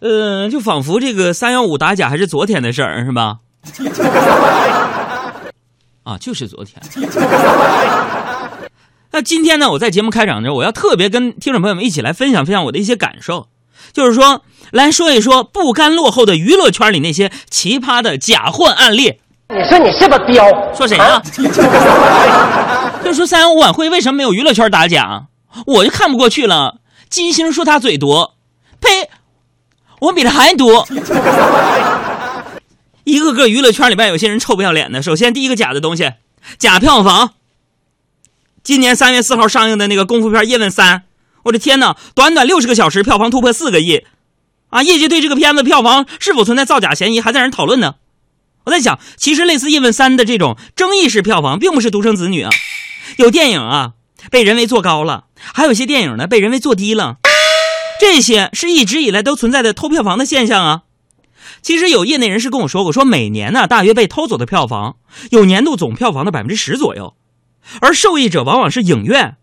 呃，就仿佛这个三幺五打假还是昨天的事儿，是吧？啊，就是昨天。那今天呢，我在节目开场的时候，我要特别跟听众朋友们一起来分享分享我的一些感受，就是说，来说一说不甘落后的娱乐圈里那些奇葩的假货案例。你说你是不是彪？说谁呢？就说三幺五晚会为什么没有娱乐圈打假？我就看不过去了。金星说他嘴毒，呸，我比他还多。一个个娱乐圈里边有些人臭不要脸的。首先第一个假的东西，假票房。今年三月四号上映的那个功夫片《叶问三》，我的天哪，短短六十个小时票房突破四个亿，啊！业界对这个片子票房是否存在造假嫌疑还在人讨论呢。我在想，其实类似《叶问三》的这种争议式票房，并不是独生子女啊，有电影啊被人为做高了，还有些电影呢被人为做低了，这些是一直以来都存在的偷票房的现象啊。其实有业内人士跟我说过，说每年呢大约被偷走的票房有年度总票房的百分之十左右，而受益者往往是影院，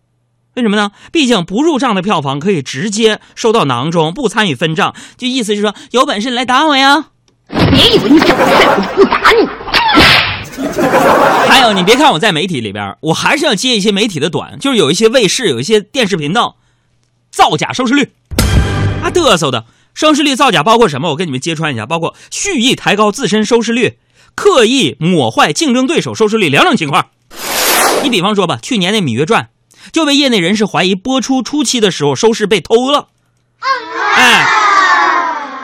为什么呢？毕竟不入账的票房可以直接收到囊中，不参与分账，就意思是说有本事你来打我呀。别以为你长得帅，我就不打你。还有，你别看我在媒体里边，我还是要接一些媒体的短，就是有一些卫视、有一些电视频道造假收视率，嘚瑟的收视率造假包括什么？我跟你们揭穿一下，包括蓄意抬高自身收视率，刻意抹坏竞争对手收视率两种情况。你比方说吧，去年那《芈月传》就被业内人士怀疑播出初期的时候收视被偷了，哎。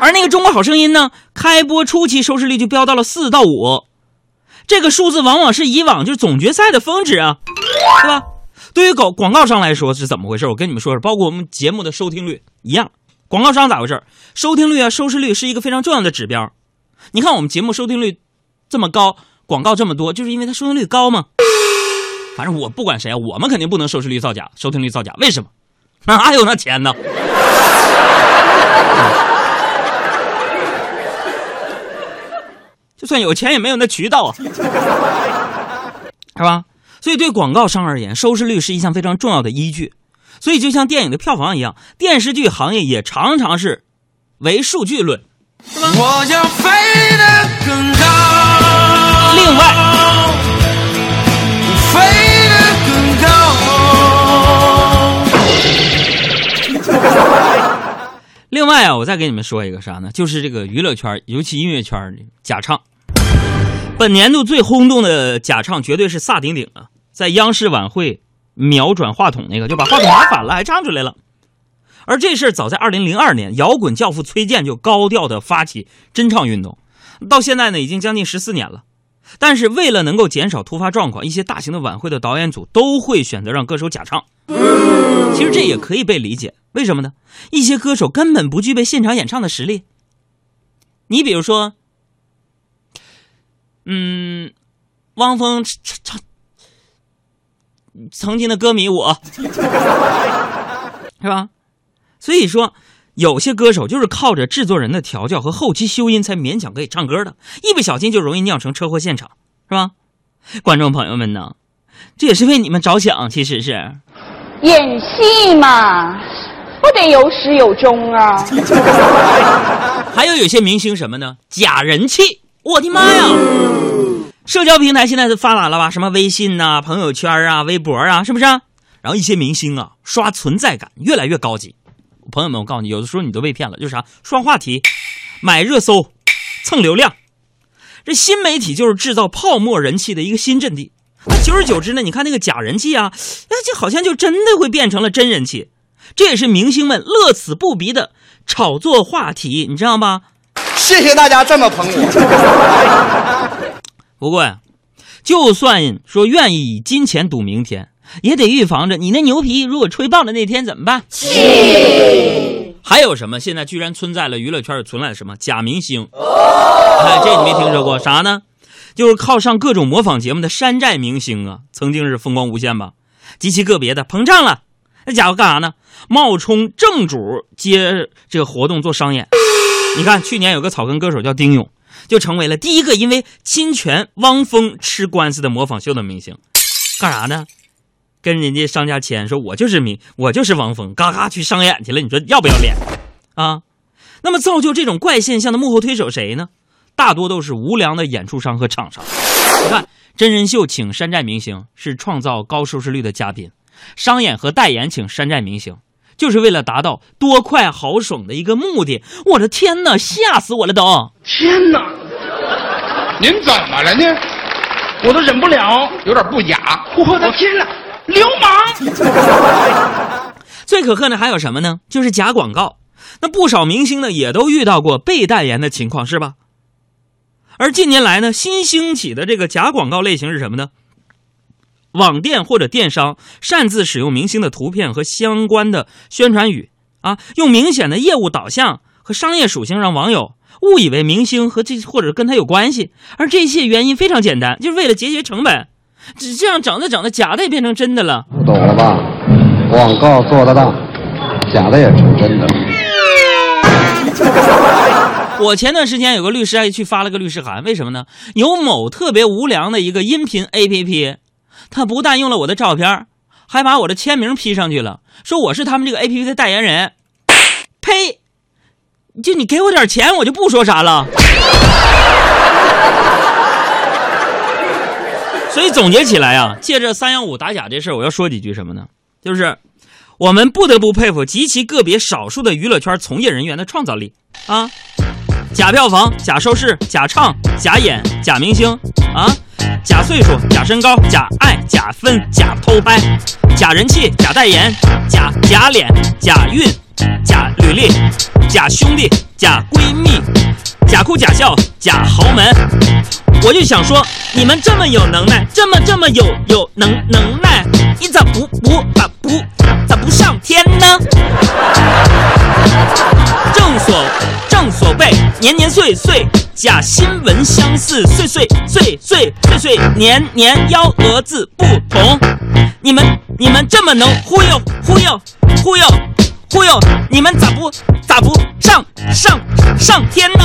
而那个《中国好声音》呢，开播初期收视率就飙到了四到五，这个数字往往是以往就是总决赛的峰值啊，对吧？对于广广告商来说是怎么回事？我跟你们说说，包括我们节目的收听率一样，广告商咋回事？收听率啊，收视率是一个非常重要的指标。你看我们节目收听率这么高，广告这么多，就是因为它收听率高吗？反正我不管谁啊，我们肯定不能收视率造假，收听率造假，为什么？哪有那钱呢？就算有钱也没有那渠道啊，是吧？所以对广告商而言，收视率是一项非常重要的依据。所以就像电影的票房一样，电视剧行业也常常是唯数据论，是吧？我要飞得更高，另外，飞得更高。另外啊，我再给你们说一个啥呢？就是这个娱乐圈，尤其音乐圈的假唱。本年度最轰动的假唱绝对是萨顶顶啊，在央视晚会秒转话筒那个，就把话筒拿反了，还唱出来了。而这事儿早在二零零二年，摇滚教父崔健就高调的发起真唱运动，到现在呢已经将近十四年了。但是为了能够减少突发状况，一些大型的晚会的导演组都会选择让歌手假唱。其实这也可以被理解，为什么呢？一些歌手根本不具备现场演唱的实力。你比如说。嗯，汪峰唱唱曾经的歌迷，我 是吧？所以说，有些歌手就是靠着制作人的调教和后期修音才勉强可以唱歌的，一不小心就容易酿成车祸现场，是吧？观众朋友们呢，这也是为你们着想，其实是演戏嘛，不得有始有终啊。还有有些明星什么呢？假人气。我的妈呀！社交平台现在是发达了吧？什么微信呐、朋友圈啊、微博啊，是不是？然后一些明星啊，刷存在感越来越高级。朋友们，我告诉你，有的时候你都被骗了，就是啥？刷话题、买热搜、蹭流量。这新媒体就是制造泡沫人气的一个新阵地。那久而久之呢，你看那个假人气啊，哎这好像就真的会变成了真人气。这也是明星们乐此不疲的炒作话题，你知道吗？谢谢大家这么捧我。不过呀，就算说愿意以金钱赌明天，也得预防着你那牛皮如果吹爆了那天怎么办？还有什么？现在居然存在了娱乐圈存在了什么假明星？哎，这你没听说过啥呢？就是靠上各种模仿节目的山寨明星啊，曾经是风光无限吧？极其个别的膨胀了，那家伙干啥呢？冒充正主接这个活动做商演。你看，去年有个草根歌手叫丁勇，就成为了第一个因为侵权汪峰吃官司的模仿秀的明星。干啥呢？跟人家商家签，说我就是明，我就是汪峰，嘎嘎去商演去了。你说要不要脸？啊？那么造就这种怪现象的幕后推手谁呢？大多都是无良的演出商和厂商。你看，真人秀请山寨明星是创造高收视率的嘉宾，商演和代言请山寨明星，就是为了达到多快好爽的一个目的。我的天哪，吓死我了都！天哪！您怎么了呢？我都忍不了！有点不雅。我的天哪！流氓！最可恨的还有什么呢？就是假广告。那不少明星呢，也都遇到过被代言的情况，是吧？而近年来呢，新兴起的这个假广告类型是什么呢？网店或者电商擅自使用明星的图片和相关的宣传语啊，用明显的业务导向和商业属性让网友误以为明星和这或者跟他有关系。而这些原因非常简单，就是为了节约成本。只这样整着整着，假的也变成真的了。不懂了吧？广告做得大，假的也成真的。我前段时间有个律师还去发了个律师函，为什么呢？有某特别无良的一个音频 APP，他不但用了我的照片，还把我的签名 P 上去了，说我是他们这个 APP 的代言人。呸！就你给我点钱，我就不说啥了。所以总结起来啊，借着三幺五打假这事儿，我要说几句什么呢？就是我们不得不佩服极其个别少数的娱乐圈从业人员的创造力啊。假票房、假收视、假唱、假演、假明星啊，假岁数、假身高、假爱、假分、假偷拍、假人气、假代言、假假脸、假运、假履历、假兄弟、假闺蜜、假哭假笑、假豪门。我就想说，你们这么有能耐，这么这么有有能能耐，你咋不不咋不咋不上天呢？年年岁岁假新闻相似，岁岁岁岁岁岁年年幺蛾子不同。你们你们这么能忽悠忽悠忽悠忽悠，你们咋不咋不上上上天呢？